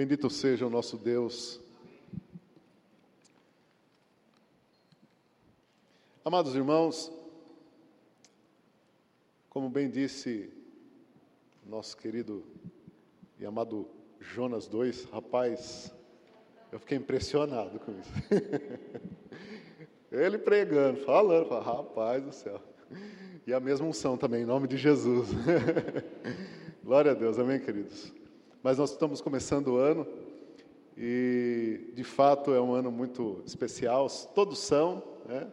Bendito seja o nosso Deus. Amados irmãos, como bem disse nosso querido e amado Jonas 2, rapaz, eu fiquei impressionado com isso. Ele pregando, falando, falando, rapaz do céu. E a mesma unção também, em nome de Jesus. Glória a Deus, amém, queridos? Mas nós estamos começando o ano e, de fato, é um ano muito especial. Todos são, né?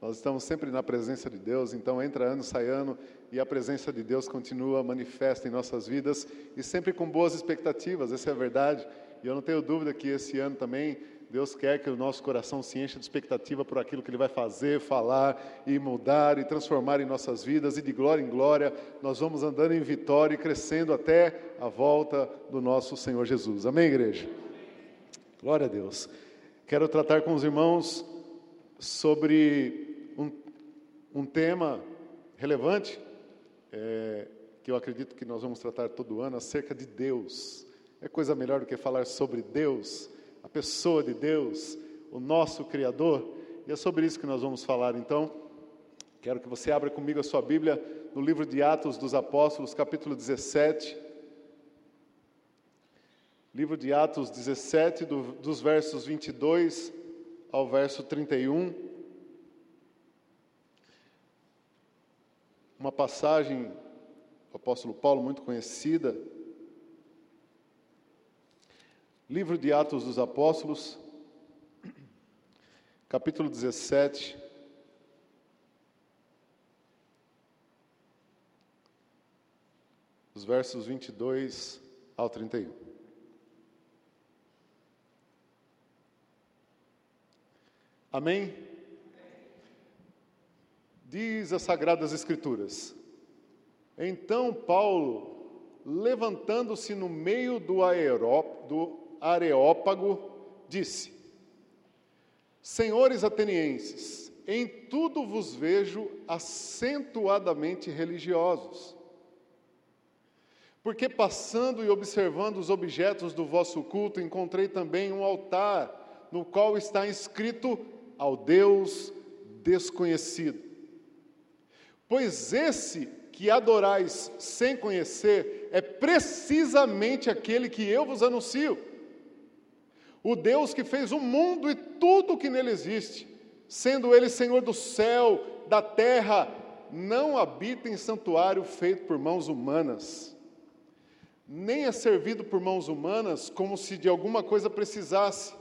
Nós estamos sempre na presença de Deus, então entra ano, sai ano, e a presença de Deus continua manifesta em nossas vidas e sempre com boas expectativas, essa é a verdade. E eu não tenho dúvida que esse ano também Deus quer que o nosso coração se encha de expectativa por aquilo que Ele vai fazer, falar e mudar e transformar em nossas vidas, e de glória em glória, nós vamos andando em vitória e crescendo até a volta do nosso Senhor Jesus. Amém, igreja? Glória a Deus. Quero tratar com os irmãos sobre um, um tema relevante, é, que eu acredito que nós vamos tratar todo ano, acerca de Deus. É coisa melhor do que falar sobre Deus a pessoa de Deus, o nosso Criador. E é sobre isso que nós vamos falar então. Quero que você abra comigo a sua Bíblia no livro de Atos dos Apóstolos, capítulo 17. Livro de Atos 17, do, dos versos 22 ao verso 31. Uma passagem do apóstolo Paulo muito conhecida, Livro de Atos dos Apóstolos, capítulo 17. Os versos 22 ao 31. Amém? Diz as Sagradas Escrituras. Então Paulo, levantando-se no meio do, aeró, do Areópago, disse: Senhores atenienses, em tudo vos vejo acentuadamente religiosos. Porque passando e observando os objetos do vosso culto, encontrei também um altar no qual está inscrito ao Deus desconhecido. Pois esse que adorais sem conhecer é precisamente aquele que eu vos anuncio o Deus que fez o mundo e tudo o que nele existe, sendo Ele Senhor do céu, da terra, não habita em santuário feito por mãos humanas, nem é servido por mãos humanas como se de alguma coisa precisasse,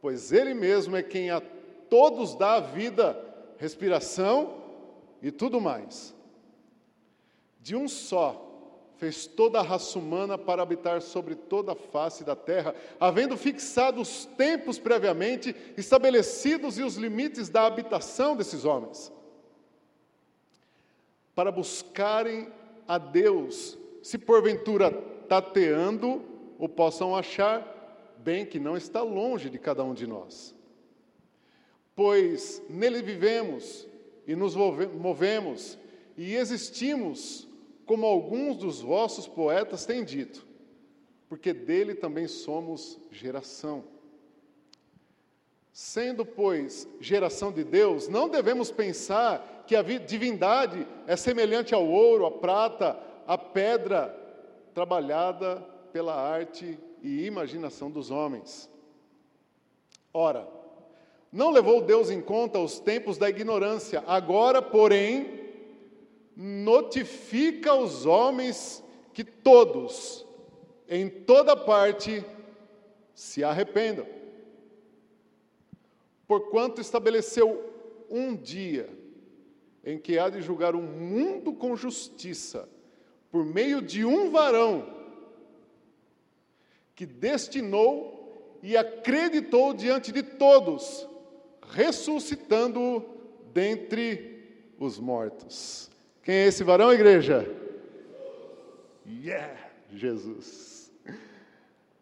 pois Ele mesmo é quem a todos dá a vida, respiração e tudo mais. De um só fez toda a raça humana para habitar sobre toda a face da terra, havendo fixado os tempos previamente estabelecidos e os limites da habitação desses homens, para buscarem a Deus, se porventura tateando o possam achar, bem que não está longe de cada um de nós. Pois nele vivemos e nos movemos e existimos como alguns dos vossos poetas têm dito, porque dele também somos geração. Sendo, pois, geração de Deus, não devemos pensar que a divindade é semelhante ao ouro, à prata, à pedra trabalhada pela arte e imaginação dos homens. Ora, não levou Deus em conta os tempos da ignorância, agora, porém, notifica aos homens que todos, em toda parte, se arrependam. Porquanto estabeleceu um dia em que há de julgar o mundo com justiça, por meio de um varão que destinou e acreditou diante de todos, ressuscitando-o dentre os mortos. Quem é esse varão, igreja? Yeah, Jesus.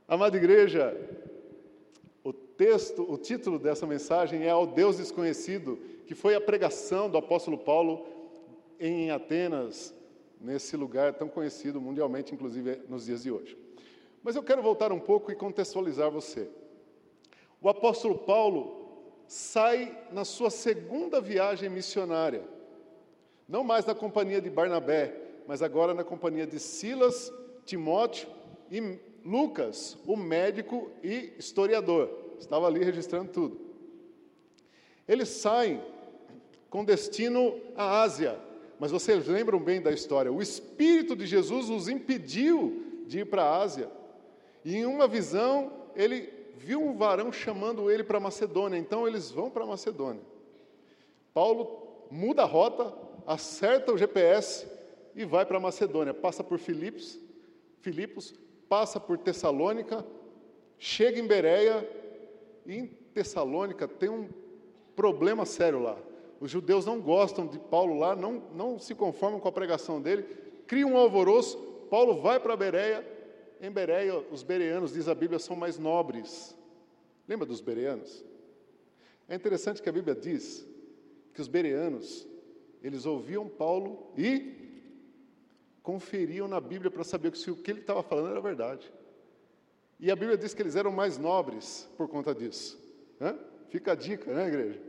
Amada igreja, o texto, o título dessa mensagem é Ao Deus Desconhecido, que foi a pregação do apóstolo Paulo em Atenas, nesse lugar tão conhecido mundialmente, inclusive nos dias de hoje. Mas eu quero voltar um pouco e contextualizar você. O apóstolo Paulo sai na sua segunda viagem missionária, não mais na companhia de Barnabé, mas agora na companhia de Silas, Timóteo e Lucas, o médico e historiador. Estava ali registrando tudo. Eles saem com destino à Ásia, mas vocês lembram bem da história. O Espírito de Jesus os impediu de ir para a Ásia. E em uma visão, ele viu um varão chamando ele para Macedônia, então eles vão para Macedônia. Paulo muda a rota, acerta o GPS e vai para Macedônia, passa por Filipos, Filipos, passa por Tessalônica, chega em Bereia e em Tessalônica tem um problema sério lá. Os judeus não gostam de Paulo lá, não, não se conformam com a pregação dele, criam um alvoroço. Paulo vai para Bereia, em Bereia, os bereanos, diz a Bíblia, são mais nobres. Lembra dos bereanos? É interessante que a Bíblia diz que os bereanos, eles ouviam Paulo e conferiam na Bíblia para saber se o que ele estava falando era verdade. E a Bíblia diz que eles eram mais nobres por conta disso. Hã? Fica a dica, né, igreja?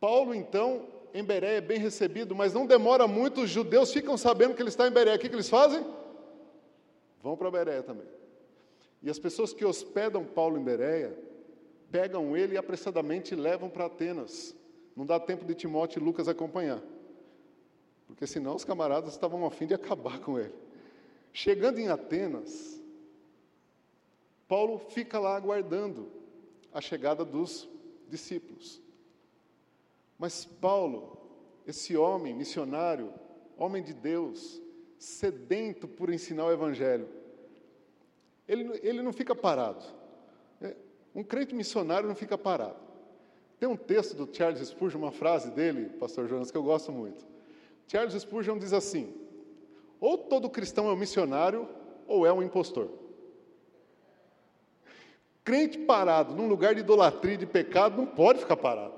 Paulo, então, em Bereia é bem recebido, mas não demora muito, os judeus ficam sabendo que ele está em Bereia. O que, que eles fazem? Vão para Bereia também. E as pessoas que hospedam Paulo em Bereia, pegam ele e apressadamente levam para Atenas. Não dá tempo de Timóteo e Lucas acompanhar. Porque senão os camaradas estavam a fim de acabar com ele. Chegando em Atenas, Paulo fica lá aguardando a chegada dos discípulos. Mas Paulo, esse homem missionário, homem de Deus, sedento por ensinar o Evangelho, ele, ele não fica parado. É, um crente missionário não fica parado. Tem um texto do Charles Spurgeon, uma frase dele, pastor Jonas, que eu gosto muito. Charles Spurgeon diz assim: ou todo cristão é um missionário, ou é um impostor. Crente parado num lugar de idolatria e de pecado não pode ficar parado.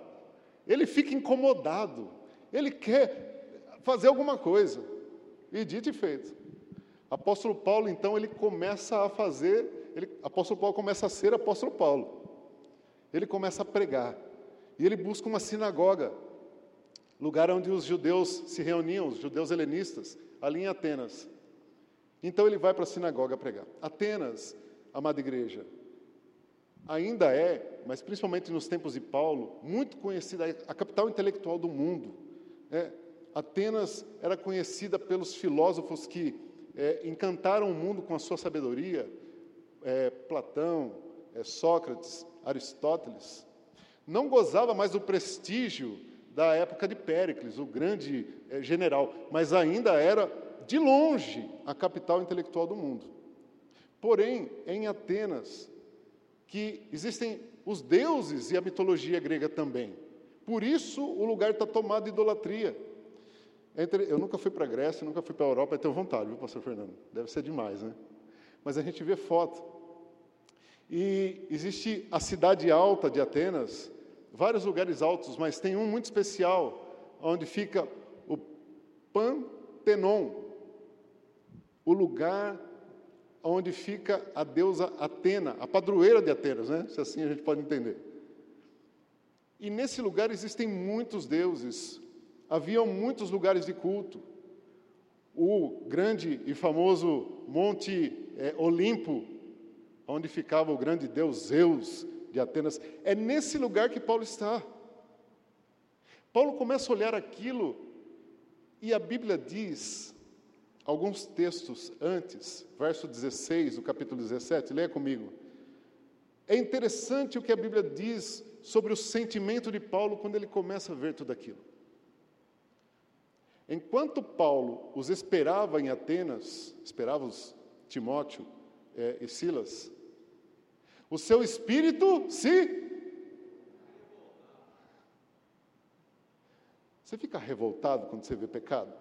Ele fica incomodado. Ele quer fazer alguma coisa. E dito e feito. Apóstolo Paulo, então, ele começa a fazer, ele, apóstolo Paulo começa a ser apóstolo Paulo. Ele começa a pregar. E ele busca uma sinagoga, lugar onde os judeus se reuniam, os judeus helenistas, ali em Atenas. Então ele vai para a sinagoga pregar. Atenas, amada igreja, ainda é, mas principalmente nos tempos de Paulo, muito conhecida, a capital intelectual do mundo. É, Atenas era conhecida pelos filósofos que é, encantaram o mundo com a sua sabedoria, é, Platão, é, Sócrates, Aristóteles, não gozava mais do prestígio da época de Péricles, o grande é, general, mas ainda era, de longe, a capital intelectual do mundo. Porém, em Atenas, que existem os deuses e a mitologia grega também. Por isso, o lugar está tomado de idolatria. Entre, eu nunca fui para a Grécia, nunca fui para a Europa, eu tenho vontade, viu, pastor Fernando? Deve ser demais, né? Mas a gente vê foto. E existe a cidade alta de Atenas, vários lugares altos, mas tem um muito especial, onde fica o Pantenon, o lugar onde fica a deusa Atena, a padroeira de Atenas, né? se assim a gente pode entender. E nesse lugar existem muitos deuses, haviam muitos lugares de culto. O grande e famoso Monte é, Olimpo, onde ficava o grande deus Zeus de Atenas, é nesse lugar que Paulo está. Paulo começa a olhar aquilo e a Bíblia diz, alguns textos antes, verso 16 do capítulo 17, leia comigo. É interessante o que a Bíblia diz sobre o sentimento de Paulo quando ele começa a ver tudo aquilo. Enquanto Paulo os esperava em Atenas, esperava os Timóteo é, e Silas, o seu espírito se. Você fica revoltado quando você vê pecado?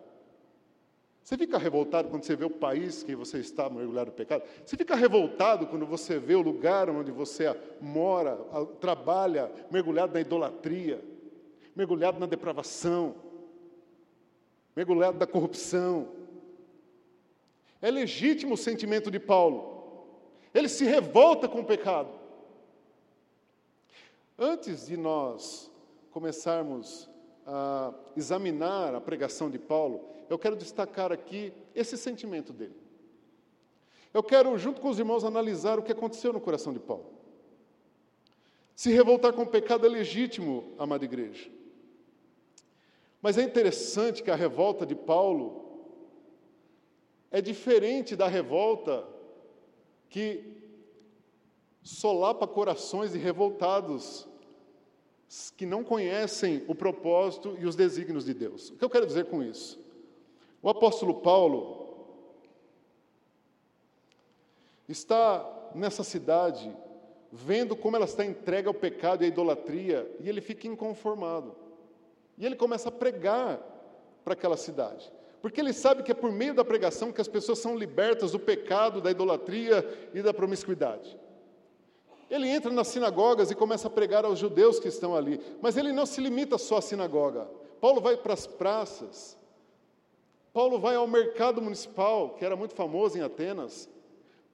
Você fica revoltado quando você vê o país que você está mergulhado no pecado? Você fica revoltado quando você vê o lugar onde você mora, trabalha, mergulhado na idolatria, mergulhado na depravação? mergulhado da corrupção. É legítimo o sentimento de Paulo. Ele se revolta com o pecado. Antes de nós começarmos a examinar a pregação de Paulo, eu quero destacar aqui esse sentimento dele. Eu quero, junto com os irmãos, analisar o que aconteceu no coração de Paulo. Se revoltar com o pecado é legítimo, amada igreja. Mas é interessante que a revolta de Paulo é diferente da revolta que solapa corações de revoltados que não conhecem o propósito e os desígnios de Deus. O que eu quero dizer com isso? O apóstolo Paulo está nessa cidade vendo como ela está entregue ao pecado e à idolatria e ele fica inconformado. E ele começa a pregar para aquela cidade. Porque ele sabe que é por meio da pregação que as pessoas são libertas do pecado, da idolatria e da promiscuidade. Ele entra nas sinagogas e começa a pregar aos judeus que estão ali, mas ele não se limita só à sinagoga. Paulo vai para as praças, Paulo vai ao mercado municipal, que era muito famoso em Atenas.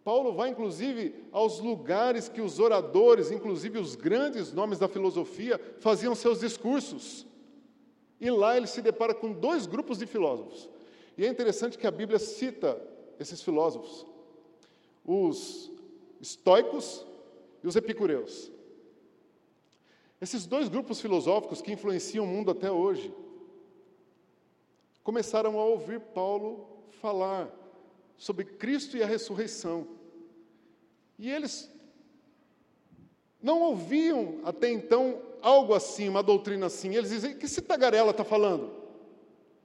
Paulo vai, inclusive, aos lugares que os oradores, inclusive os grandes nomes da filosofia, faziam seus discursos. E lá ele se depara com dois grupos de filósofos. E é interessante que a Bíblia cita esses filósofos: os estoicos e os epicureus. Esses dois grupos filosóficos que influenciam o mundo até hoje começaram a ouvir Paulo falar sobre Cristo e a ressurreição. E eles não ouviam até então algo assim, uma doutrina assim. Eles dizem: que esse tagarela está falando?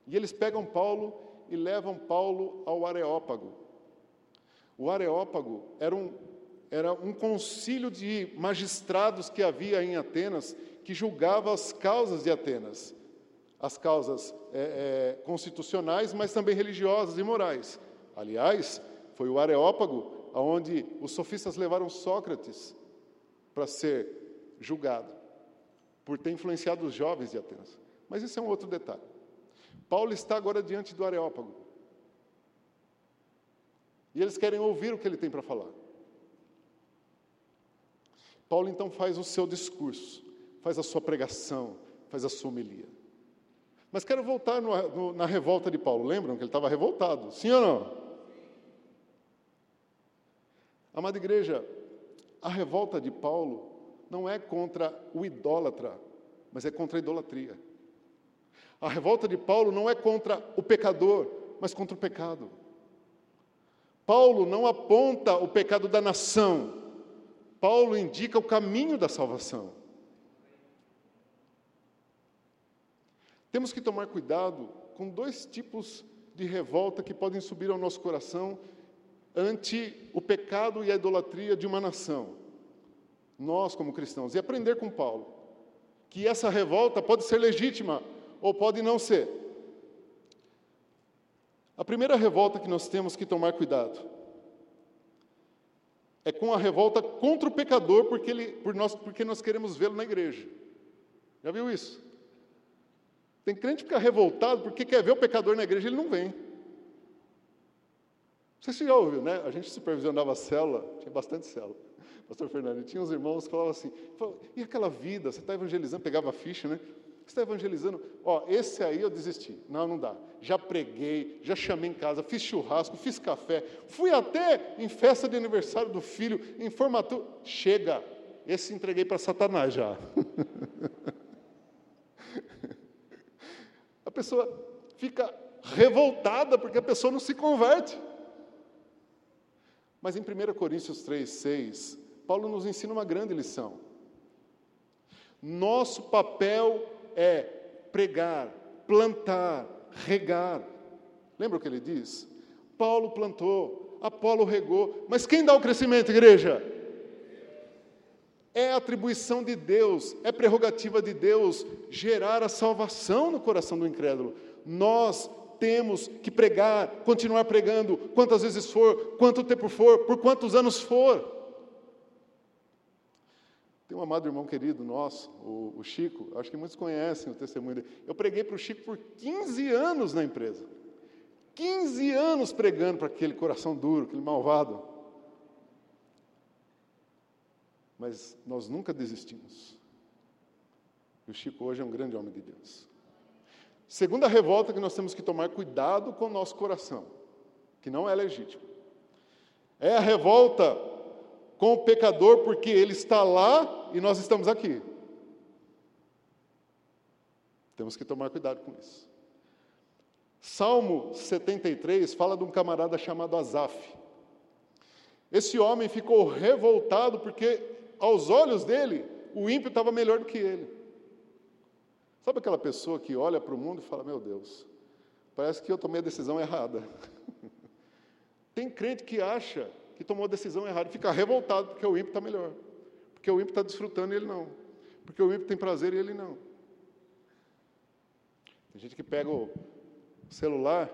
E eles pegam Paulo e levam Paulo ao Areópago. O Areópago era um era um concílio de magistrados que havia em Atenas que julgava as causas de Atenas, as causas é, é, constitucionais, mas também religiosas e morais. Aliás, foi o Areópago onde os sofistas levaram Sócrates para ser julgado por ter influenciado os jovens de Atenas. Mas isso é um outro detalhe. Paulo está agora diante do Areópago. E eles querem ouvir o que ele tem para falar. Paulo então faz o seu discurso, faz a sua pregação, faz a sua homilia. Mas quero voltar no, no, na revolta de Paulo. Lembram que ele estava revoltado? Sim ou não? Amada igreja, a revolta de Paulo não é contra o idólatra, mas é contra a idolatria. A revolta de Paulo não é contra o pecador, mas contra o pecado. Paulo não aponta o pecado da nação, Paulo indica o caminho da salvação. Temos que tomar cuidado com dois tipos de revolta que podem subir ao nosso coração ante o pecado e a idolatria de uma nação. Nós, como cristãos, e aprender com Paulo que essa revolta pode ser legítima ou pode não ser. A primeira revolta que nós temos que tomar cuidado é com a revolta contra o pecador, porque, ele, por nós, porque nós queremos vê-lo na igreja. Já viu isso? Tem crente que fica revoltado porque quer ver o pecador na igreja, ele não vem. Você já ouviu, né? A gente supervisionava a célula, tinha bastante célula. Pastor Fernando, tinha uns irmãos que falavam assim, e aquela vida, você está evangelizando, pegava a ficha, né? Você está evangelizando? Ó, esse aí eu desisti. Não, não dá. Já preguei, já chamei em casa, fiz churrasco, fiz café, fui até em festa de aniversário do filho, em formatura. Chega, esse entreguei para Satanás já. a pessoa fica revoltada porque a pessoa não se converte. Mas em 1 Coríntios 3, 6, Paulo nos ensina uma grande lição. Nosso papel é pregar, plantar, regar. Lembra o que ele diz? Paulo plantou, Apolo regou, mas quem dá o crescimento, igreja? É atribuição de Deus, é prerrogativa de Deus gerar a salvação no coração do incrédulo. Nós temos que pregar, continuar pregando, quantas vezes for, quanto tempo for, por quantos anos for. Tem um amado irmão querido nosso, o, o Chico, acho que muitos conhecem o testemunho dele. Eu preguei para o Chico por 15 anos na empresa. 15 anos pregando para aquele coração duro, aquele malvado. Mas nós nunca desistimos. E o Chico hoje é um grande homem de Deus. Segunda revolta que nós temos que tomar cuidado com o nosso coração, que não é legítimo. É a revolta com o pecador porque ele está lá e nós estamos aqui. Temos que tomar cuidado com isso. Salmo 73 fala de um camarada chamado Asaf. Esse homem ficou revoltado porque, aos olhos dele, o ímpio estava melhor do que ele. Sabe aquela pessoa que olha para o mundo e fala: Meu Deus, parece que eu tomei a decisão errada. Tem crente que acha que tomou a decisão errada e fica revoltado porque o ímpio está melhor. Porque o ímpio está desfrutando e ele não. Porque o ímpio tem prazer e ele não. Tem gente que pega o celular,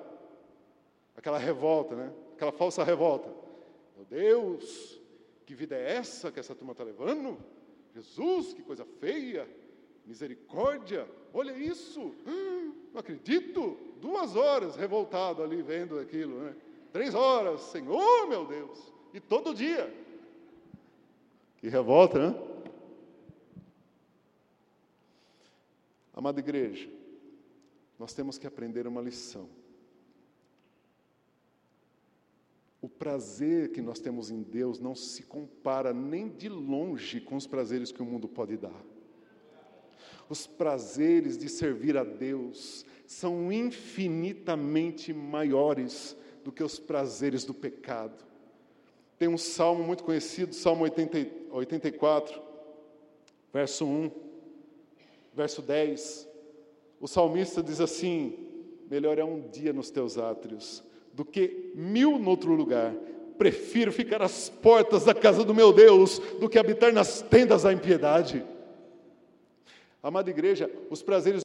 aquela revolta, né? Aquela falsa revolta. Meu Deus, que vida é essa que essa turma está levando? Jesus, que coisa feia, misericórdia, olha isso, hum, não acredito. Duas horas revoltado ali vendo aquilo, né? Três horas, Senhor, meu Deus, e todo dia. Que revolta, né? Amada igreja, nós temos que aprender uma lição. O prazer que nós temos em Deus não se compara nem de longe com os prazeres que o mundo pode dar. Os prazeres de servir a Deus são infinitamente maiores do que os prazeres do pecado. Tem um salmo muito conhecido, Salmo 80, 84, verso 1, verso 10 o salmista diz assim: melhor é um dia nos teus átrios do que mil no outro lugar. Prefiro ficar às portas da casa do meu Deus do que habitar nas tendas da impiedade. Amada igreja, os prazeres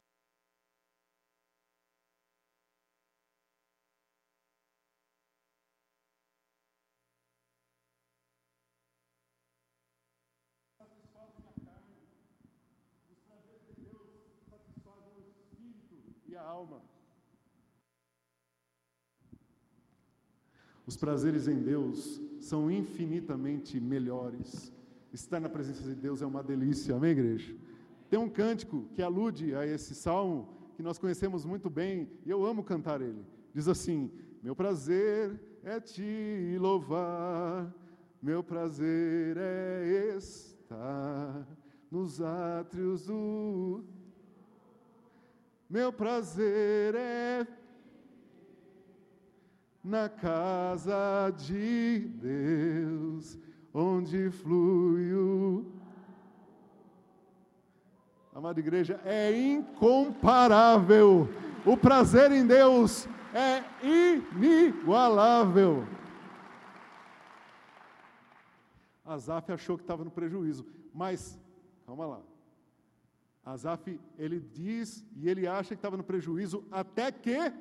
alma. Os prazeres em Deus são infinitamente melhores. Estar na presença de Deus é uma delícia, amém, igreja? Tem um cântico que alude a esse salmo, que nós conhecemos muito bem, e eu amo cantar ele. Diz assim: Meu prazer é te louvar, meu prazer é estar nos átrios do meu prazer é na casa de Deus, onde flui o. Amada igreja, é incomparável. O prazer em Deus é inigualável. Asaf achou que estava no prejuízo, mas, calma lá. Asaf, ele diz e ele acha que estava no prejuízo até que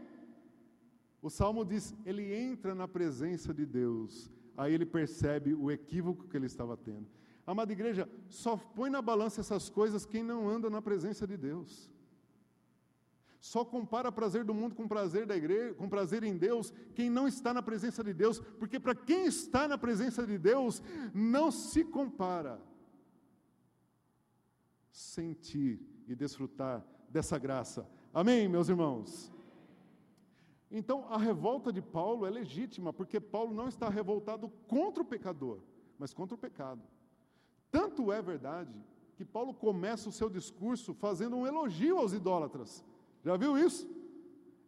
o salmo diz, ele entra na presença de Deus. Aí ele percebe o equívoco que ele estava tendo. Amada igreja, só põe na balança essas coisas quem não anda na presença de Deus. Só compara prazer do mundo com prazer da igreja, com prazer em Deus, quem não está na presença de Deus, porque para quem está na presença de Deus, não se compara sentir e desfrutar dessa graça. Amém, meus irmãos? Então, a revolta de Paulo é legítima, porque Paulo não está revoltado contra o pecador, mas contra o pecado. Tanto é verdade que Paulo começa o seu discurso fazendo um elogio aos idólatras. Já viu isso?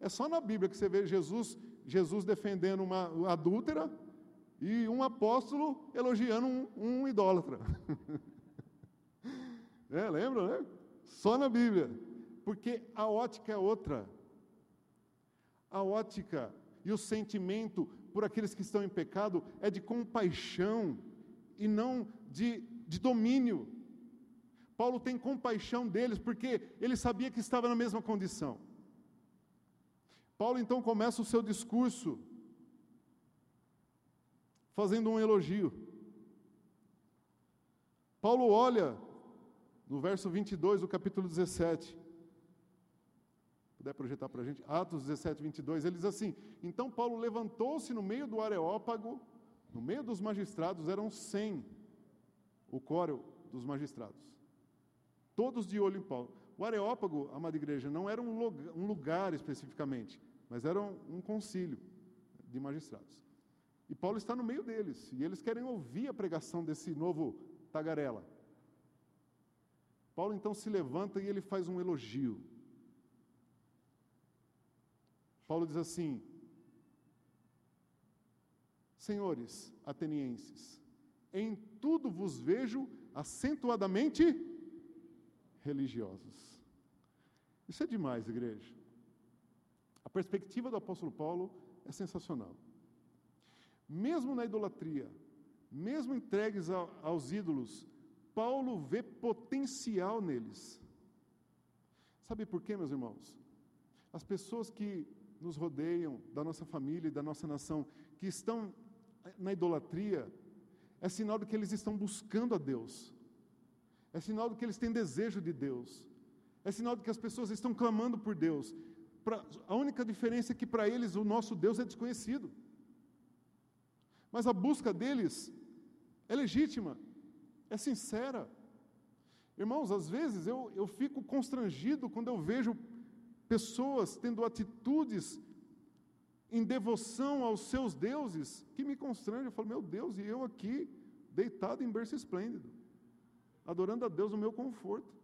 É só na Bíblia que você vê Jesus, Jesus defendendo uma adúltera e um apóstolo elogiando um, um idólatra. É, lembra, né? Só na Bíblia. Porque a ótica é outra. A ótica e o sentimento por aqueles que estão em pecado é de compaixão e não de, de domínio. Paulo tem compaixão deles porque ele sabia que estava na mesma condição. Paulo então começa o seu discurso fazendo um elogio. Paulo olha no verso 22 do capítulo 17, puder projetar para a gente, Atos 17, 22, ele diz assim: Então Paulo levantou-se no meio do Areópago, no meio dos magistrados, eram cem, o coro dos magistrados, todos de olho em Paulo. O Areópago, amada igreja, não era um lugar, especificamente, mas era um concílio de magistrados. E Paulo está no meio deles, e eles querem ouvir a pregação desse novo tagarela. Paulo então se levanta e ele faz um elogio. Paulo diz assim: Senhores atenienses, em tudo vos vejo acentuadamente religiosos. Isso é demais, igreja. A perspectiva do apóstolo Paulo é sensacional. Mesmo na idolatria, mesmo entregues aos ídolos, Paulo vê potencial neles. Sabe por quê, meus irmãos? As pessoas que nos rodeiam, da nossa família e da nossa nação, que estão na idolatria, é sinal de que eles estão buscando a Deus, é sinal de que eles têm desejo de Deus, é sinal de que as pessoas estão clamando por Deus. Pra, a única diferença é que para eles o nosso Deus é desconhecido, mas a busca deles é legítima, é sincera. Irmãos, às vezes eu, eu fico constrangido quando eu vejo pessoas tendo atitudes em devoção aos seus deuses que me constrange. Eu falo, meu Deus, e eu aqui, deitado em berço esplêndido, adorando a Deus no meu conforto.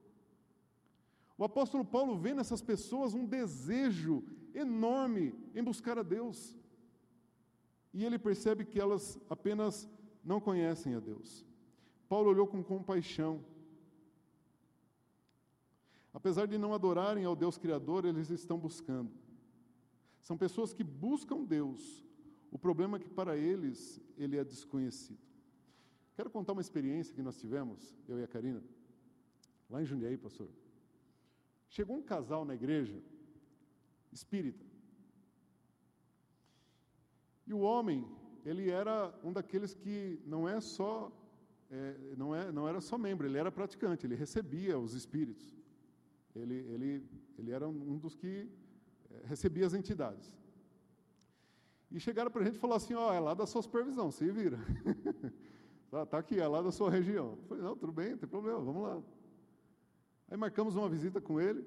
O apóstolo Paulo vê nessas pessoas um desejo enorme em buscar a Deus. E ele percebe que elas apenas não conhecem a Deus. Paulo olhou com compaixão. Apesar de não adorarem ao Deus Criador, eles estão buscando. São pessoas que buscam Deus. O problema é que para eles ele é desconhecido. Quero contar uma experiência que nós tivemos, eu e a Karina, lá em Jundiaí, pastor. Chegou um casal na igreja, espírita. E o homem, ele era um daqueles que não é só é, não, é, não era só membro, ele era praticante, ele recebia os espíritos. Ele, ele, ele era um dos que recebia as entidades. E chegaram para a gente e falaram assim: ó, oh, é lá da sua supervisão, se vira. Está tá aqui, é lá da sua região. Eu falei: não, tudo bem, não tem problema, vamos lá. Aí marcamos uma visita com ele.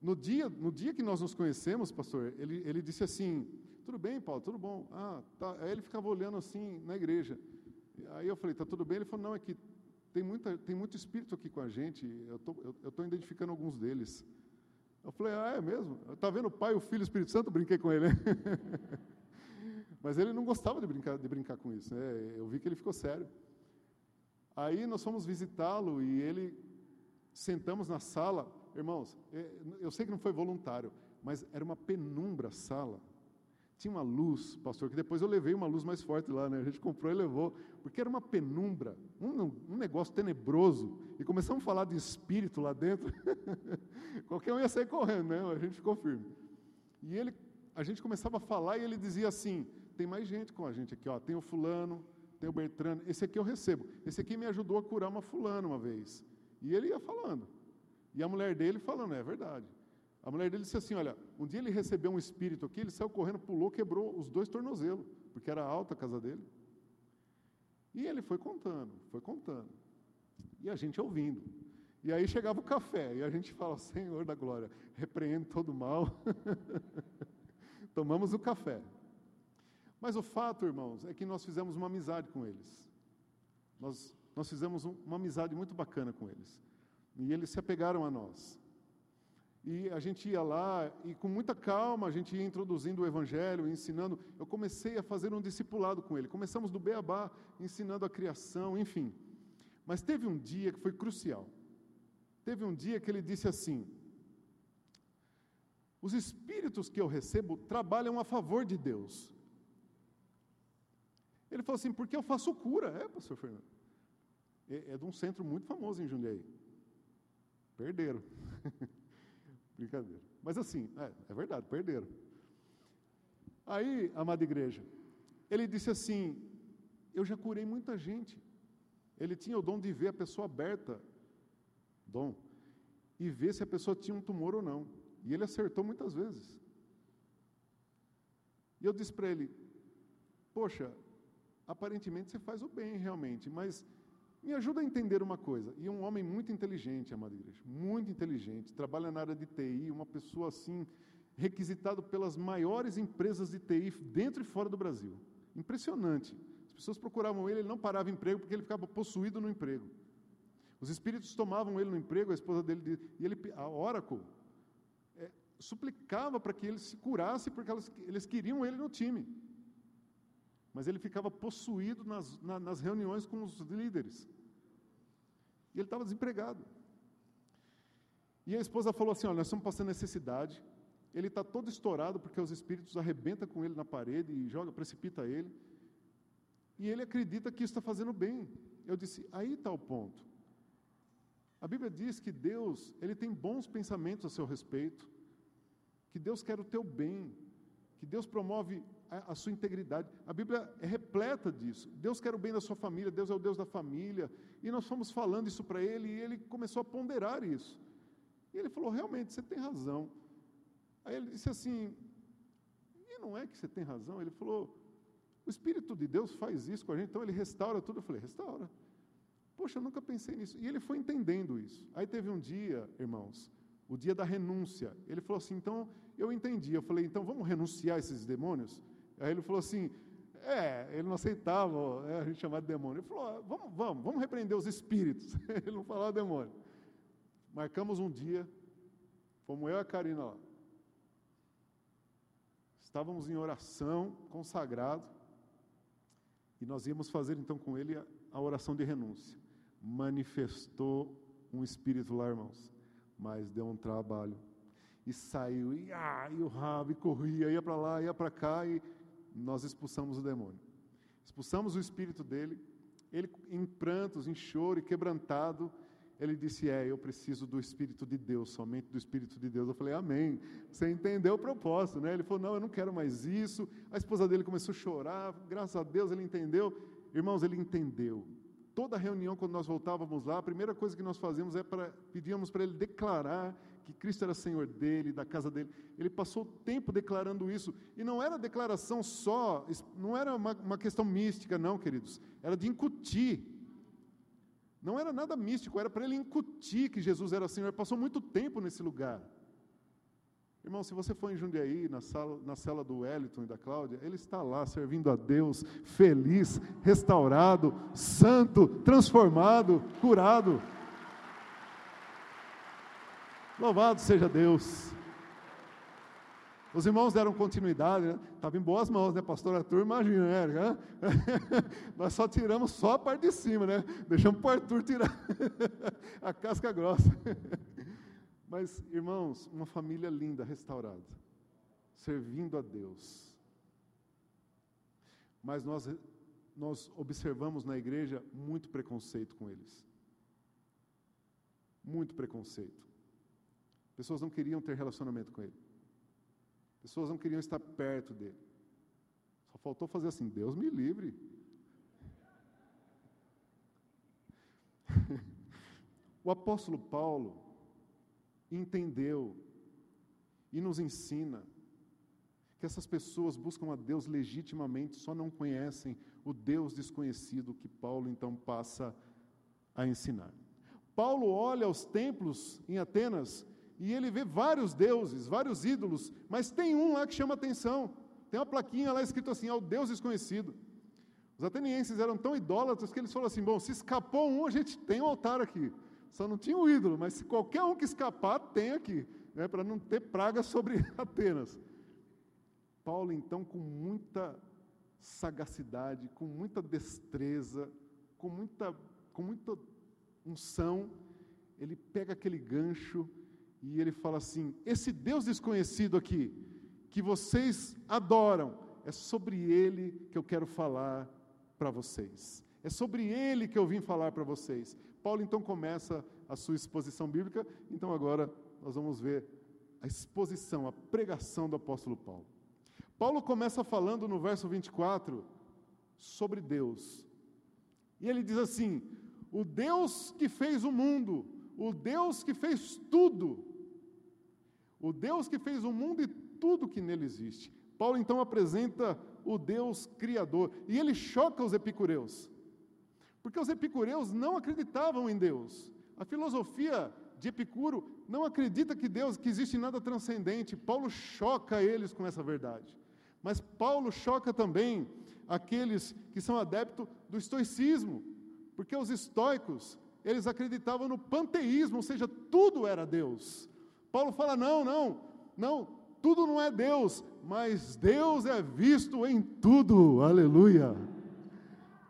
No dia, no dia que nós nos conhecemos, pastor, ele, ele disse assim: tudo bem, Paulo, tudo bom. Ah, tá. Aí ele ficava olhando assim na igreja. Aí eu falei, está tudo bem? Ele falou, não, é que tem, muita, tem muito espírito aqui com a gente, eu tô, estou identificando alguns deles. Eu falei, ah, é mesmo? Está vendo o Pai, o Filho e o Espírito Santo? Brinquei com ele. Mas ele não gostava de brincar, de brincar com isso. Né? Eu vi que ele ficou sério. Aí nós fomos visitá-lo e ele, sentamos na sala. Irmãos, é, eu sei que não foi voluntário, mas era uma penumbra sala. Tinha uma luz, pastor, que depois eu levei uma luz mais forte lá, né? A gente comprou e levou, porque era uma penumbra, um, um negócio tenebroso. E começamos a falar de espírito lá dentro. Qualquer um ia sair correndo, né? A gente ficou firme. E ele, a gente começava a falar e ele dizia assim: tem mais gente com a gente aqui, ó. Tem o fulano, tem o Bertrano. Esse aqui eu recebo. Esse aqui me ajudou a curar uma fulana uma vez. E ele ia falando. E a mulher dele falando, é verdade. A mulher dele disse assim: Olha, um dia ele recebeu um espírito aqui, ele saiu correndo, pulou, quebrou os dois tornozelos, porque era alta a casa dele. E ele foi contando, foi contando. E a gente ouvindo. E aí chegava o café, e a gente fala: Senhor da glória, repreende todo mal. Tomamos o café. Mas o fato, irmãos, é que nós fizemos uma amizade com eles. Nós, nós fizemos uma amizade muito bacana com eles. E eles se apegaram a nós. E a gente ia lá e com muita calma a gente ia introduzindo o evangelho, ensinando. Eu comecei a fazer um discipulado com ele. Começamos do beabá, ensinando a criação, enfim. Mas teve um dia que foi crucial. Teve um dia que ele disse assim: Os espíritos que eu recebo trabalham a favor de Deus. Ele falou assim: Porque eu faço cura. É, pastor Fernando. É, é de um centro muito famoso em Jundiaí. Perderam. Brincadeira. Mas assim, é, é verdade, perderam. Aí, amada igreja, ele disse assim: Eu já curei muita gente. Ele tinha o dom de ver a pessoa aberta, dom, e ver se a pessoa tinha um tumor ou não. E ele acertou muitas vezes. E eu disse para ele: Poxa, aparentemente você faz o bem realmente, mas me ajuda a entender uma coisa. E um homem muito inteligente, amada igreja, muito inteligente, trabalha na área de TI, uma pessoa assim, requisitado pelas maiores empresas de TI dentro e fora do Brasil. Impressionante. As pessoas procuravam ele, ele não parava emprego porque ele ficava possuído no emprego. Os espíritos tomavam ele no emprego, a esposa dele, e ele, a Oracle, é, suplicava para que ele se curasse porque elas, eles queriam ele no time. Mas ele ficava possuído nas, na, nas reuniões com os líderes. E ele estava desempregado. E a esposa falou assim: Olha, nós estamos passando necessidade. Ele está todo estourado porque os espíritos arrebentam com ele na parede e joga, precipita ele. E ele acredita que isso está fazendo bem. Eu disse: Aí está o ponto. A Bíblia diz que Deus, ele tem bons pensamentos a seu respeito, que Deus quer o teu bem, que Deus promove a, sua integridade. A Bíblia é repleta disso. Deus quer o bem da sua família, Deus é o Deus da família. E nós fomos falando isso para ele e ele começou a ponderar isso. E ele falou: realmente, você tem razão. Aí ele disse assim: e não é que você tem razão? Ele falou: o Espírito de Deus faz isso com a gente, então ele restaura tudo. Eu falei: restaura. Poxa, eu nunca pensei nisso. E ele foi entendendo isso. Aí teve um dia, irmãos, o dia da renúncia. Ele falou assim: então eu entendi. Eu falei: então vamos renunciar esses demônios? Aí ele falou assim: é, ele não aceitava é, a gente chamar de demônio. Ele falou: vamos, vamos, vamos repreender os espíritos. ele não falava demônio. Marcamos um dia, fomos eu e a Karina lá. Estávamos em oração, consagrado, e nós íamos fazer então com ele a, a oração de renúncia manifestou um espírito lá, irmãos, mas deu um trabalho. E saiu, e, ah, e o rabo, e corria, ia para lá, ia para cá, e nós expulsamos o demônio. Expulsamos o espírito dele, ele em prantos, em choro e quebrantado, ele disse: É, eu preciso do Espírito de Deus, somente do Espírito de Deus. Eu falei: Amém. Você entendeu o propósito, né? Ele falou: Não, eu não quero mais isso. A esposa dele começou a chorar, graças a Deus ele entendeu. Irmãos, ele entendeu toda reunião, quando nós voltávamos lá, a primeira coisa que nós fazíamos é para pedíamos para ele declarar que Cristo era Senhor dele, da casa dele. Ele passou tempo declarando isso. E não era declaração só, não era uma, uma questão mística, não, queridos. Era de incutir. Não era nada místico, era para ele incutir que Jesus era Senhor. Ele passou muito tempo nesse lugar. Irmão, se você for em Jundiaí, na, sala, na cela do Wellington e da Cláudia, ele está lá servindo a Deus, feliz, restaurado, santo, transformado, curado. Louvado seja Deus. Os irmãos deram continuidade, né? estava em boas mãos, né, pastor Arthur? Imagina, né? Nós só tiramos só a parte de cima, né? Deixamos para o Arthur tirar a casca grossa. Mas, irmãos, uma família linda, restaurada, servindo a Deus. Mas nós, nós observamos na igreja muito preconceito com eles. Muito preconceito. Pessoas não queriam ter relacionamento com ele. Pessoas não queriam estar perto dele. Só faltou fazer assim: Deus me livre. o apóstolo Paulo, entendeu e nos ensina que essas pessoas buscam a Deus legitimamente, só não conhecem o Deus desconhecido que Paulo então passa a ensinar. Paulo olha os templos em Atenas e ele vê vários deuses, vários ídolos, mas tem um lá que chama atenção. Tem uma plaquinha lá escrito assim: ao Deus desconhecido. Os atenienses eram tão idólatras que eles falaram assim: bom, se escapou um, a gente tem um altar aqui. Só não tinha o ídolo, mas se qualquer um que escapar, tem aqui, né, para não ter praga sobre Atenas. Paulo, então, com muita sagacidade, com muita destreza, com muita, com muita unção, ele pega aquele gancho e ele fala assim: esse Deus desconhecido aqui, que vocês adoram, é sobre ele que eu quero falar para vocês. É sobre ele que eu vim falar para vocês. Paulo então começa a sua exposição bíblica, então agora nós vamos ver a exposição, a pregação do apóstolo Paulo. Paulo começa falando no verso 24 sobre Deus. E ele diz assim: O Deus que fez o mundo, o Deus que fez tudo, o Deus que fez o mundo e tudo que nele existe. Paulo então apresenta o Deus criador e ele choca os epicureus. Porque os epicureus não acreditavam em Deus. A filosofia de Epicuro não acredita que Deus, que existe nada transcendente. Paulo choca eles com essa verdade. Mas Paulo choca também aqueles que são adeptos do estoicismo, porque os estoicos, eles acreditavam no panteísmo, ou seja, tudo era Deus. Paulo fala: não, não, não, tudo não é Deus, mas Deus é visto em tudo, aleluia.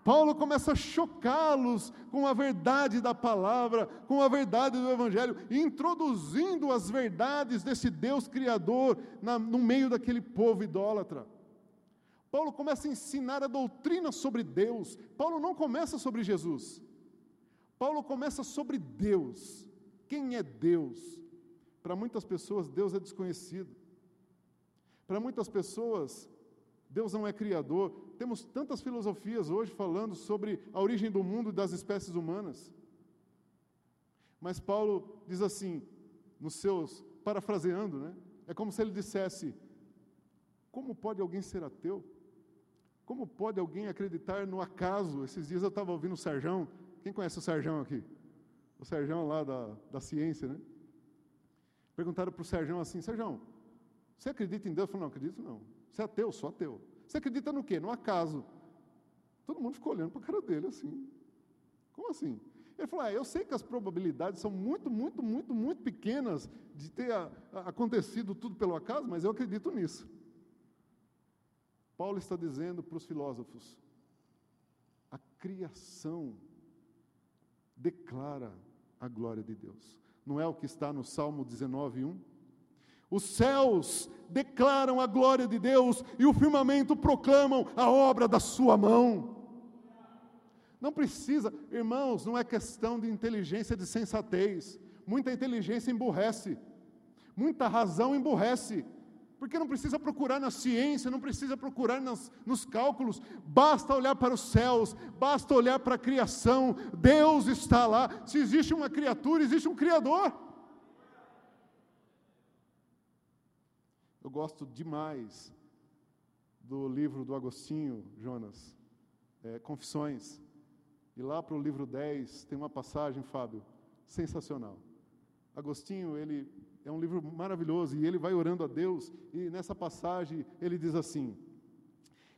Paulo começa a chocá-los com a verdade da palavra, com a verdade do Evangelho, introduzindo as verdades desse Deus Criador na, no meio daquele povo idólatra. Paulo começa a ensinar a doutrina sobre Deus. Paulo não começa sobre Jesus. Paulo começa sobre Deus. Quem é Deus? Para muitas pessoas, Deus é desconhecido. Para muitas pessoas, Deus não é criador. Temos tantas filosofias hoje falando sobre a origem do mundo e das espécies humanas. Mas Paulo diz assim, nos seus, parafraseando, né? É como se ele dissesse: Como pode alguém ser ateu? Como pode alguém acreditar no acaso? Esses dias eu estava ouvindo o Serjão. Quem conhece o Serjão aqui? O Serjão lá da, da ciência, né? Perguntaram para o Sérgio assim: Sérgio, você acredita em Deus? Eu falei: Não, acredito não. Você é ateu? Sou ateu. Você acredita no quê? No acaso. Todo mundo ficou olhando para a cara dele assim. Como assim? Ele falou: ah, Eu sei que as probabilidades são muito, muito, muito, muito pequenas de ter a, a, acontecido tudo pelo acaso, mas eu acredito nisso. Paulo está dizendo para os filósofos: a criação declara a glória de Deus. Não é o que está no Salmo 19, 1? Os céus declaram a glória de Deus e o firmamento proclamam a obra da sua mão. Não precisa, irmãos, não é questão de inteligência, de sensatez. Muita inteligência emburrece, muita razão emburrece. Porque não precisa procurar na ciência, não precisa procurar nas, nos cálculos, basta olhar para os céus, basta olhar para a criação, Deus está lá. Se existe uma criatura, existe um Criador. Eu gosto demais do livro do Agostinho, Jonas, é, Confissões. E lá para o livro 10 tem uma passagem, Fábio, sensacional. Agostinho, ele é um livro maravilhoso e ele vai orando a Deus e nessa passagem ele diz assim: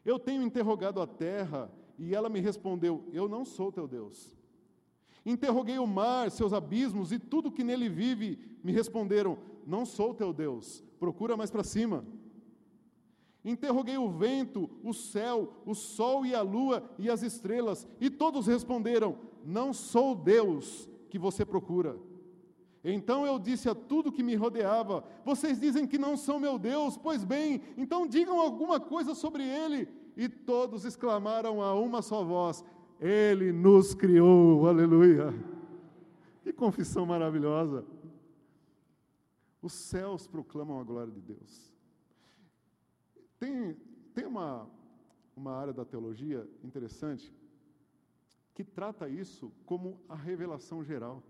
Eu tenho interrogado a terra e ela me respondeu: Eu não sou teu Deus. Interroguei o mar, seus abismos e tudo que nele vive, me responderam: Não sou teu Deus. Procura mais para cima. Interroguei o vento, o céu, o sol e a lua e as estrelas, e todos responderam: Não sou Deus que você procura. Então eu disse a tudo que me rodeava: Vocês dizem que não são meu Deus, pois bem, então digam alguma coisa sobre ele. E todos exclamaram a uma só voz: Ele nos criou, aleluia. Que confissão maravilhosa. Os céus proclamam a glória de Deus. Tem, tem uma, uma área da teologia interessante que trata isso como a revelação geral.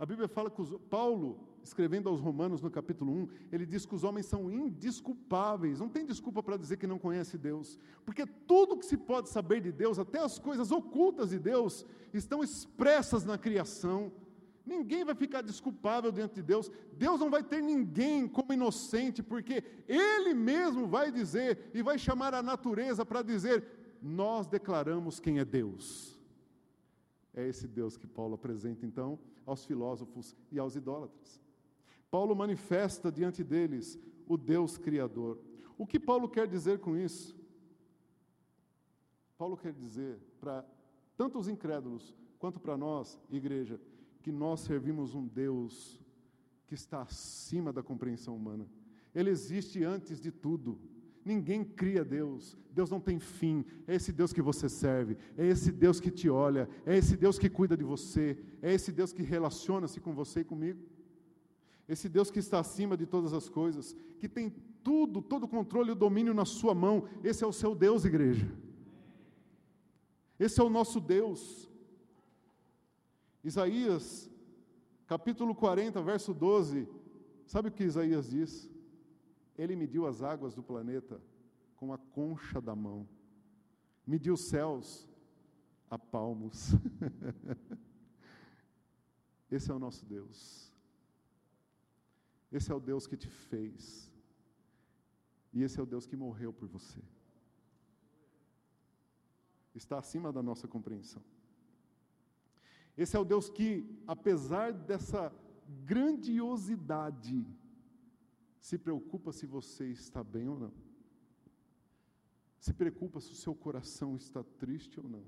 A Bíblia fala que os, Paulo, escrevendo aos Romanos no capítulo 1, ele diz que os homens são indisculpáveis, não tem desculpa para dizer que não conhece Deus, porque tudo que se pode saber de Deus, até as coisas ocultas de Deus, estão expressas na criação. Ninguém vai ficar desculpável diante de Deus. Deus não vai ter ninguém como inocente, porque Ele mesmo vai dizer e vai chamar a natureza para dizer: Nós declaramos quem é Deus. É esse Deus que Paulo apresenta então aos filósofos e aos idólatras. Paulo manifesta diante deles o Deus Criador. O que Paulo quer dizer com isso? Paulo quer dizer para tanto os incrédulos quanto para nós, igreja, que nós servimos um Deus que está acima da compreensão humana. Ele existe antes de tudo. Ninguém cria Deus, Deus não tem fim. É esse Deus que você serve, é esse Deus que te olha, é esse Deus que cuida de você, é esse Deus que relaciona-se com você e comigo. Esse Deus que está acima de todas as coisas, que tem tudo, todo o controle e o domínio na sua mão. Esse é o seu Deus, igreja. Esse é o nosso Deus. Isaías, capítulo 40, verso 12, Sabe o que Isaías diz? Ele mediu as águas do planeta com a concha da mão, mediu os céus a palmos. Esse é o nosso Deus. Esse é o Deus que te fez. E esse é o Deus que morreu por você. Está acima da nossa compreensão. Esse é o Deus que, apesar dessa grandiosidade, se preocupa se você está bem ou não. Se preocupa se o seu coração está triste ou não.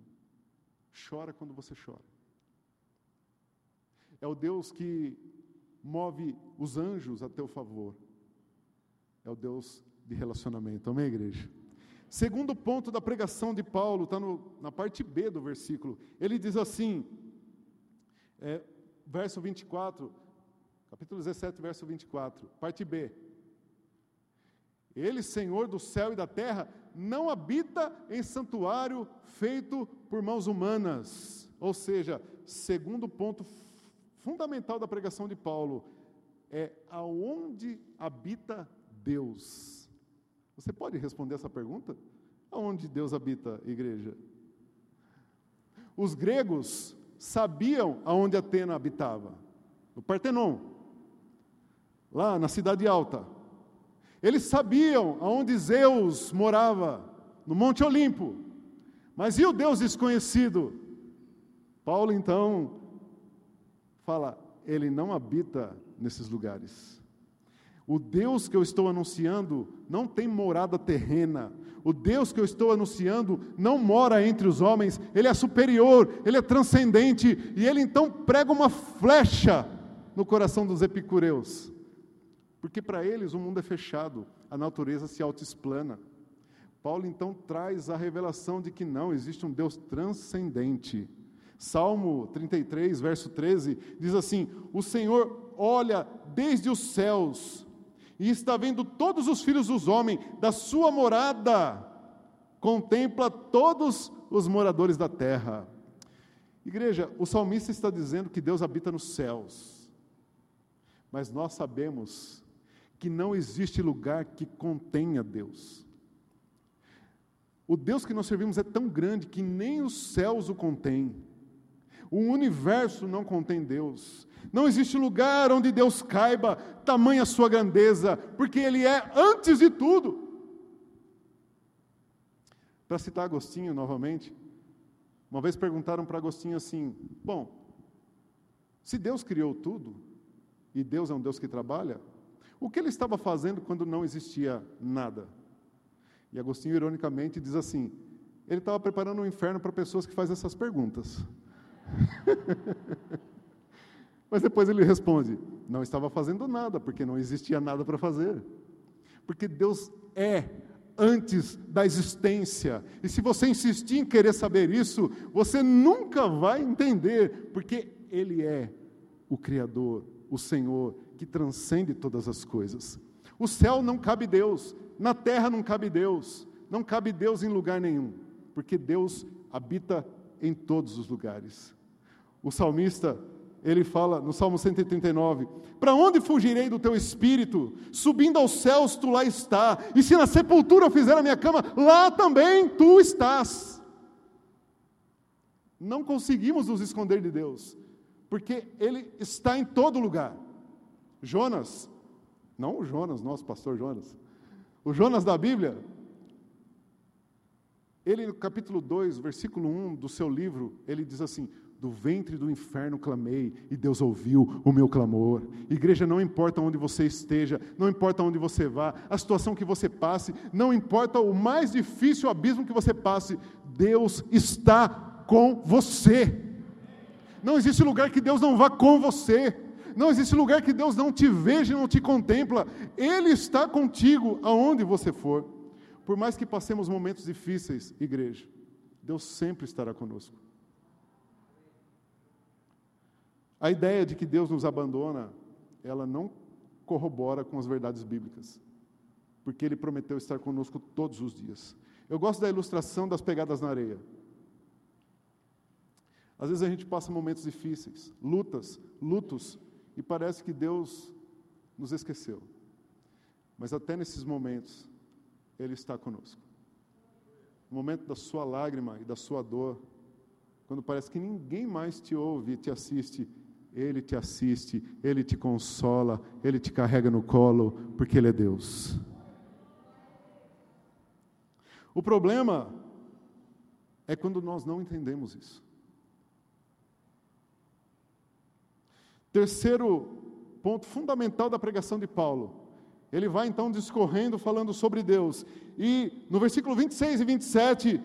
Chora quando você chora. É o Deus que move os anjos a teu favor. É o Deus de relacionamento. Amém, igreja? Segundo ponto da pregação de Paulo, está na parte B do versículo. Ele diz assim, é, verso 24, capítulo 17, verso 24, parte B. Ele, Senhor do céu e da terra, não habita em santuário feito por mãos humanas. Ou seja, segundo ponto fundamental da pregação de Paulo, é aonde habita Deus. Você pode responder essa pergunta? Aonde Deus habita, igreja? Os gregos sabiam aonde Atena habitava, no Partenon, lá na cidade alta. Eles sabiam aonde Zeus morava, no Monte Olimpo. Mas e o Deus desconhecido? Paulo então fala, ele não habita nesses lugares. O Deus que eu estou anunciando não tem morada terrena. O Deus que eu estou anunciando não mora entre os homens, ele é superior, ele é transcendente, e ele então prega uma flecha no coração dos epicureus. Porque para eles o mundo é fechado, a natureza se autoexplana. Paulo então traz a revelação de que não, existe um Deus transcendente. Salmo 33, verso 13, diz assim: O Senhor olha desde os céus e está vendo todos os filhos dos homens da sua morada, contempla todos os moradores da terra. Igreja, o salmista está dizendo que Deus habita nos céus, mas nós sabemos que não existe lugar que contenha Deus. O Deus que nós servimos é tão grande que nem os céus o contêm. O universo não contém Deus. Não existe lugar onde Deus caiba, tamanha sua grandeza, porque Ele é antes de tudo. Para citar Agostinho novamente, uma vez perguntaram para Agostinho assim: Bom, se Deus criou tudo, e Deus é um Deus que trabalha, o que ele estava fazendo quando não existia nada? E Agostinho, ironicamente, diz assim: ele estava preparando um inferno para pessoas que fazem essas perguntas. Mas depois ele responde: não estava fazendo nada, porque não existia nada para fazer. Porque Deus é antes da existência. E se você insistir em querer saber isso, você nunca vai entender, porque Ele é o Criador, o Senhor, que transcende todas as coisas. O céu não cabe Deus, na terra não cabe Deus, não cabe Deus em lugar nenhum, porque Deus habita em todos os lugares. O salmista, ele fala no Salmo 139: Para onde fugirei do teu espírito? Subindo aos céus, tu lá está. E se na sepultura eu fizer a minha cama, lá também tu estás. Não conseguimos nos esconder de Deus, porque Ele está em todo lugar. Jonas, não o Jonas, nosso pastor Jonas, o Jonas da Bíblia, ele no capítulo 2, versículo 1 do seu livro, ele diz assim: do ventre do inferno clamei e Deus ouviu o meu clamor. Igreja, não importa onde você esteja, não importa onde você vá, a situação que você passe, não importa o mais difícil abismo que você passe, Deus está com você. Não existe lugar que Deus não vá com você. Não existe lugar que Deus não te veja não te contempla. Ele está contigo aonde você for. Por mais que passemos momentos difíceis, igreja, Deus sempre estará conosco. A ideia de que Deus nos abandona, ela não corrobora com as verdades bíblicas, porque Ele prometeu estar conosco todos os dias. Eu gosto da ilustração das pegadas na areia. Às vezes a gente passa momentos difíceis, lutas, lutos, e parece que Deus nos esqueceu. Mas até nesses momentos, Ele está conosco. No momento da sua lágrima e da sua dor, quando parece que ninguém mais te ouve te assiste, Ele te assiste, Ele te consola, Ele te carrega no colo, porque Ele é Deus. O problema é quando nós não entendemos isso. Terceiro ponto fundamental da pregação de Paulo. Ele vai então discorrendo, falando sobre Deus. E no versículo 26 e 27,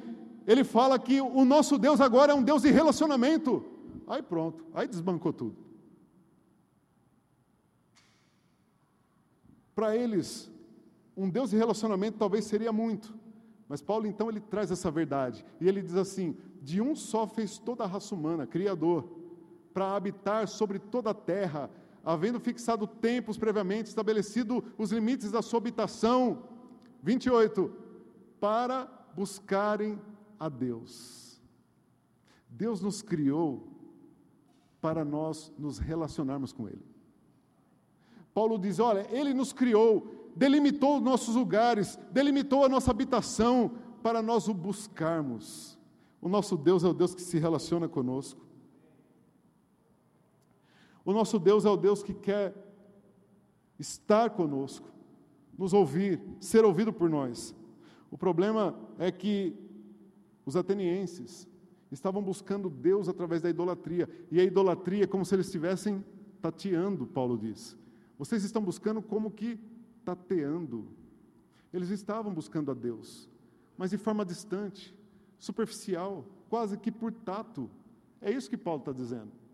ele fala que o nosso Deus agora é um Deus de relacionamento. Aí pronto, aí desbancou tudo. Para eles, um Deus de relacionamento talvez seria muito. Mas Paulo então ele traz essa verdade. E ele diz assim: De um só fez toda a raça humana, Criador, para habitar sobre toda a terra, havendo fixado tempos previamente, estabelecido os limites da sua habitação. 28. Para buscarem a Deus. Deus nos criou para nós nos relacionarmos com Ele. Paulo diz: olha, Ele nos criou, delimitou os nossos lugares, delimitou a nossa habitação para nós o buscarmos. O nosso Deus é o Deus que se relaciona conosco. O nosso Deus é o Deus que quer estar conosco, nos ouvir, ser ouvido por nós. O problema é que os atenienses estavam buscando Deus através da idolatria, e a idolatria é como se eles estivessem tateando, Paulo diz. Vocês estão buscando como que tateando. Eles estavam buscando a Deus, mas de forma distante, superficial, quase que por tato. É isso que Paulo está dizendo.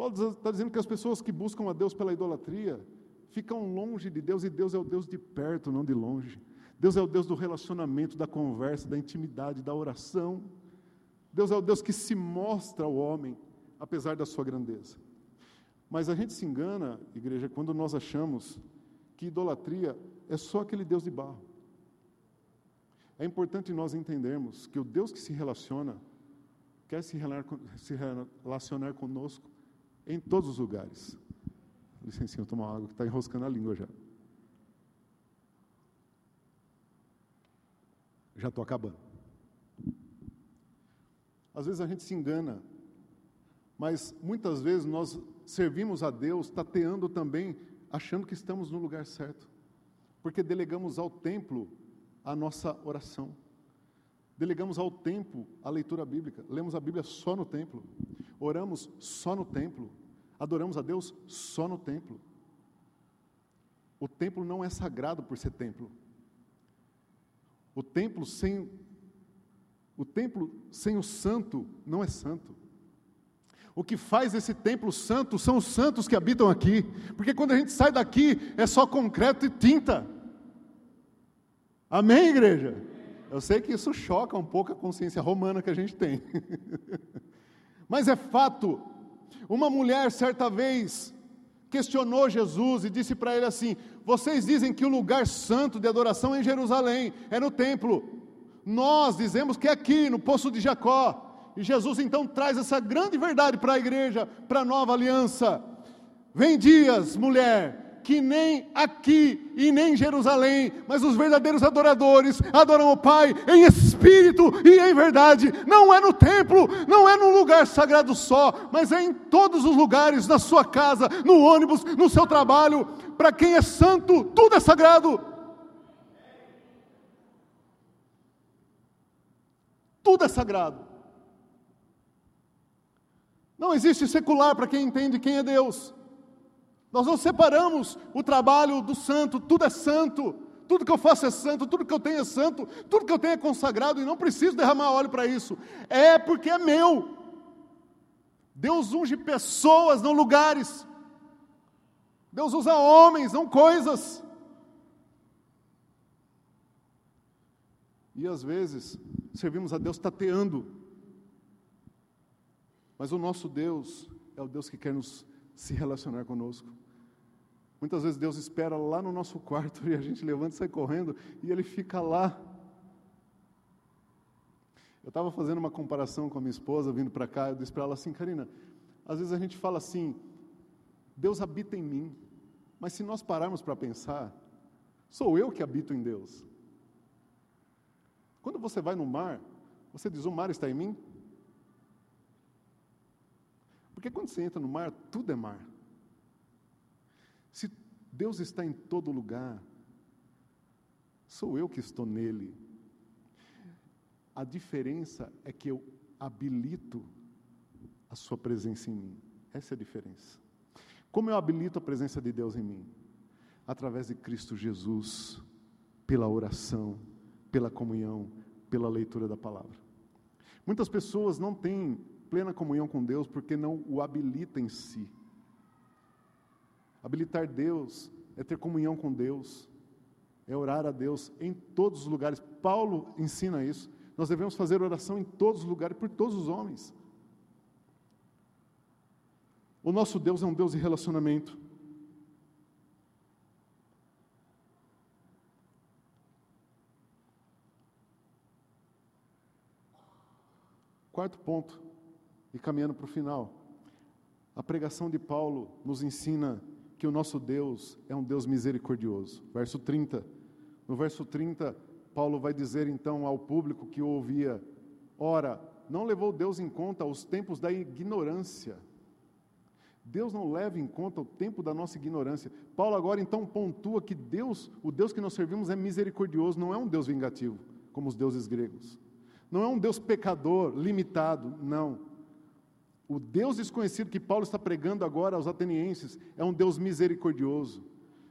Paulo está dizendo que as pessoas que buscam a Deus pela idolatria ficam longe de Deus, e Deus é o Deus de perto, não de longe. Deus é o Deus do relacionamento, da conversa, da intimidade, da oração. Deus é o Deus que se mostra ao homem, apesar da sua grandeza. Mas a gente se engana, igreja, quando nós achamos que idolatria é só aquele Deus de barro. É importante nós entendermos que o Deus que se relaciona, quer se relacionar conosco em todos os lugares. Licencinha, eu tomar água que está enroscando a língua já. Já estou acabando. Às vezes a gente se engana, mas muitas vezes nós servimos a Deus tateando também, achando que estamos no lugar certo, porque delegamos ao templo a nossa oração. Delegamos ao templo a leitura bíblica. Lemos a Bíblia só no templo. Oramos só no templo. Adoramos a Deus só no templo. O templo não é sagrado por ser templo. O templo sem o templo sem o santo não é santo. O que faz esse templo santo são os santos que habitam aqui, porque quando a gente sai daqui é só concreto e tinta. Amém, igreja? Eu sei que isso choca um pouco a consciência romana que a gente tem. Mas é fato, uma mulher, certa vez, questionou Jesus e disse para ele assim: Vocês dizem que o lugar santo de adoração é em Jerusalém, é no templo. Nós dizemos que é aqui, no poço de Jacó. E Jesus então traz essa grande verdade para a igreja, para a nova aliança. Vem dias, mulher, que nem aqui e nem em Jerusalém, mas os verdadeiros adoradores adoram o Pai em espírito e em verdade. Não é no templo, não é num lugar sagrado só, mas é em todos os lugares, na sua casa, no ônibus, no seu trabalho. Para quem é santo, tudo é sagrado. Tudo é sagrado. Não existe secular para quem entende quem é Deus. Nós não separamos o trabalho do santo, tudo é santo, tudo que eu faço é santo, tudo que eu tenho é santo, tudo que eu tenho é consagrado e não preciso derramar óleo para isso. É porque é meu. Deus unge pessoas, não lugares. Deus usa homens, não coisas. E às vezes servimos a Deus tateando. Mas o nosso Deus é o Deus que quer nos se relacionar conosco. Muitas vezes Deus espera lá no nosso quarto e a gente levanta e sai correndo e Ele fica lá. Eu estava fazendo uma comparação com a minha esposa, vindo para cá, eu disse para ela assim, Karina, às vezes a gente fala assim, Deus habita em mim. Mas se nós pararmos para pensar, sou eu que habito em Deus. Quando você vai no mar, você diz: O mar está em mim? Porque quando você entra no mar, tudo é mar. Se Deus está em todo lugar, sou eu que estou nele. A diferença é que eu habilito a sua presença em mim. Essa é a diferença. Como eu habilito a presença de Deus em mim? Através de Cristo Jesus, pela oração, pela comunhão, pela leitura da palavra. Muitas pessoas não têm plena comunhão com Deus porque não o habilitam em si. Habilitar Deus é ter comunhão com Deus, é orar a Deus em todos os lugares. Paulo ensina isso. Nós devemos fazer oração em todos os lugares, por todos os homens. O nosso Deus é um Deus de relacionamento. Quarto ponto, e caminhando para o final. A pregação de Paulo nos ensina que o nosso Deus é um Deus misericordioso. Verso 30. No verso 30, Paulo vai dizer então ao público que o ouvia: Ora, não levou Deus em conta os tempos da ignorância. Deus não leva em conta o tempo da nossa ignorância. Paulo agora então pontua que Deus, o Deus que nós servimos é misericordioso, não é um Deus vingativo, como os deuses gregos. Não é um Deus pecador, limitado, não. O Deus desconhecido que Paulo está pregando agora aos atenienses é um Deus misericordioso.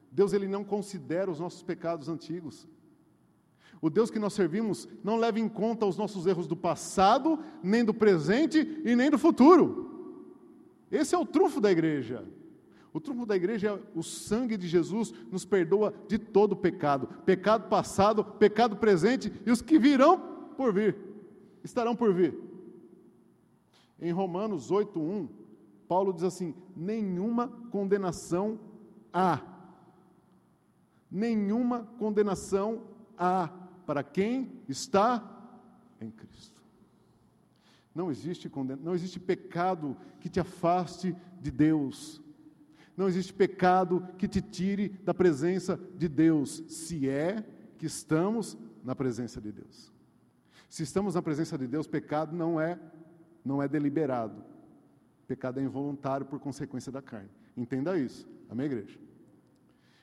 Deus ele não considera os nossos pecados antigos. O Deus que nós servimos não leva em conta os nossos erros do passado, nem do presente e nem do futuro. Esse é o trunfo da igreja. O trunfo da igreja é o sangue de Jesus nos perdoa de todo pecado, pecado passado, pecado presente e os que virão por vir, estarão por vir. Em Romanos 8:1, Paulo diz assim: nenhuma condenação há. Nenhuma condenação há para quem está em Cristo. Não existe, condena, não existe pecado que te afaste de Deus. Não existe pecado que te tire da presença de Deus, se é que estamos na presença de Deus. Se estamos na presença de Deus, pecado não é não é deliberado. Pecado é involuntário por consequência da carne. Entenda isso. Amém, igreja?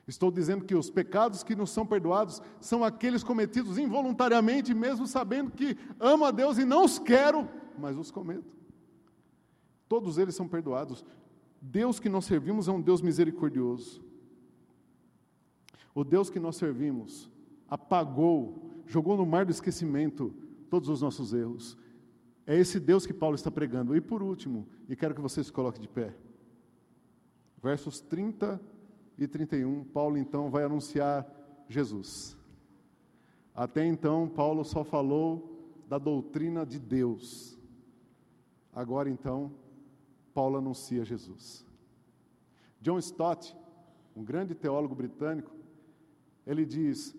Estou dizendo que os pecados que nos são perdoados são aqueles cometidos involuntariamente, mesmo sabendo que amo a Deus e não os quero, mas os cometo. Todos eles são perdoados. Deus que nós servimos é um Deus misericordioso. O Deus que nós servimos apagou, jogou no mar do esquecimento todos os nossos erros. É esse Deus que Paulo está pregando. E por último, e quero que você se coloque de pé. Versos 30 e 31, Paulo então vai anunciar Jesus. Até então, Paulo só falou da doutrina de Deus. Agora então, Paulo anuncia Jesus. John Stott, um grande teólogo britânico, ele diz: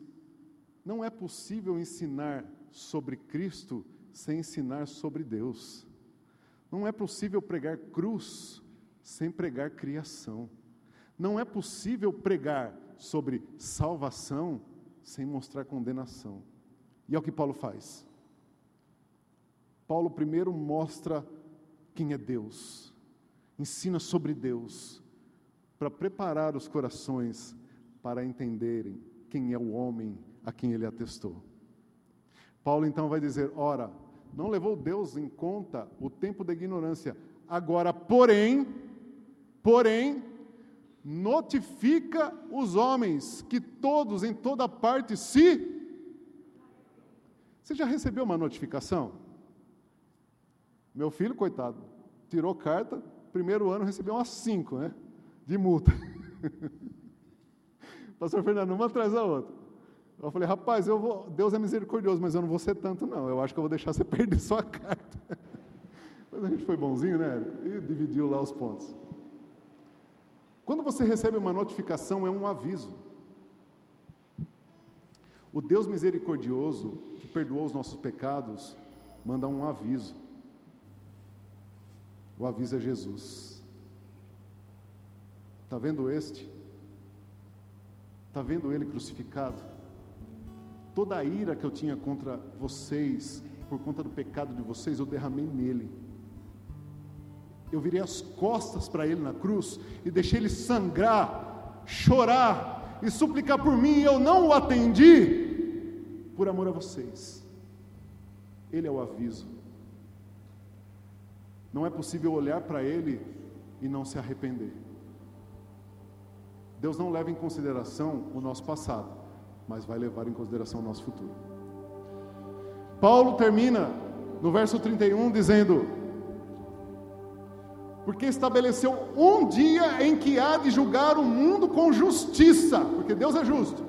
não é possível ensinar sobre Cristo sem ensinar sobre Deus. Não é possível pregar cruz sem pregar criação. Não é possível pregar sobre salvação sem mostrar condenação. E é o que Paulo faz. Paulo primeiro mostra quem é Deus, ensina sobre Deus, para preparar os corações para entenderem quem é o homem a quem ele atestou. Paulo então vai dizer: ora, não levou Deus em conta o tempo da ignorância. Agora, porém, porém, notifica os homens que todos em toda parte se. Você já recebeu uma notificação? Meu filho, coitado, tirou carta, primeiro ano recebeu umas cinco, né? De multa. Pastor Fernando, uma atrás da outra. Eu falei, rapaz, eu vou, Deus é misericordioso, mas eu não vou ser tanto, não. Eu acho que eu vou deixar você perder sua carta. Mas a gente foi bonzinho, né? E dividiu lá os pontos. Quando você recebe uma notificação, é um aviso. O Deus misericordioso, que perdoou os nossos pecados, manda um aviso. O aviso é Jesus. Está vendo este? Está vendo ele crucificado? Toda a ira que eu tinha contra vocês, por conta do pecado de vocês, eu derramei nele. Eu virei as costas para ele na cruz e deixei ele sangrar, chorar e suplicar por mim, e eu não o atendi por amor a vocês. Ele é o aviso. Não é possível olhar para ele e não se arrepender. Deus não leva em consideração o nosso passado, mas vai levar em consideração o nosso futuro. Paulo termina no verso 31 dizendo: Porque estabeleceu um dia em que há de julgar o mundo com justiça, porque Deus é justo,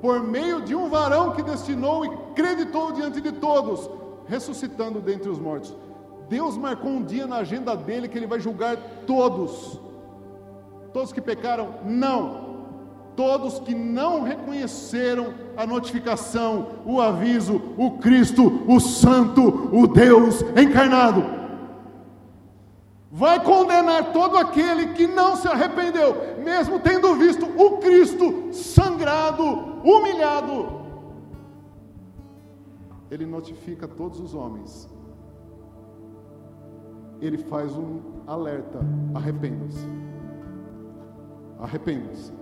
por meio de um varão que destinou e creditou diante de todos, ressuscitando dentre os mortos. Deus marcou um dia na agenda dele que ele vai julgar todos. Todos que pecaram? Não. Todos que não reconheceram a notificação, o aviso, o Cristo, o Santo, o Deus encarnado. Vai condenar todo aquele que não se arrependeu, mesmo tendo visto o Cristo sangrado, humilhado. Ele notifica todos os homens. Ele faz um alerta: arrependam-se. Arrependam-se.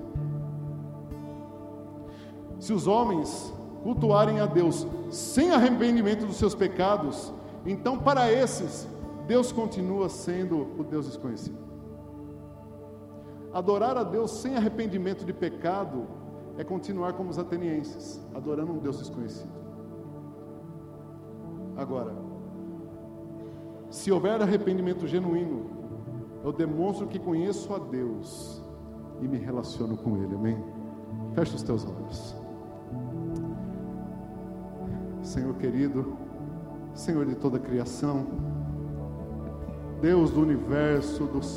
Se os homens cultuarem a Deus sem arrependimento dos seus pecados, então para esses, Deus continua sendo o Deus desconhecido. Adorar a Deus sem arrependimento de pecado é continuar como os atenienses, adorando um Deus desconhecido. Agora, se houver arrependimento genuíno, eu demonstro que conheço a Deus e me relaciono com Ele, amém? Feche os teus olhos. Senhor querido, Senhor de toda a criação, Deus do universo, do céu,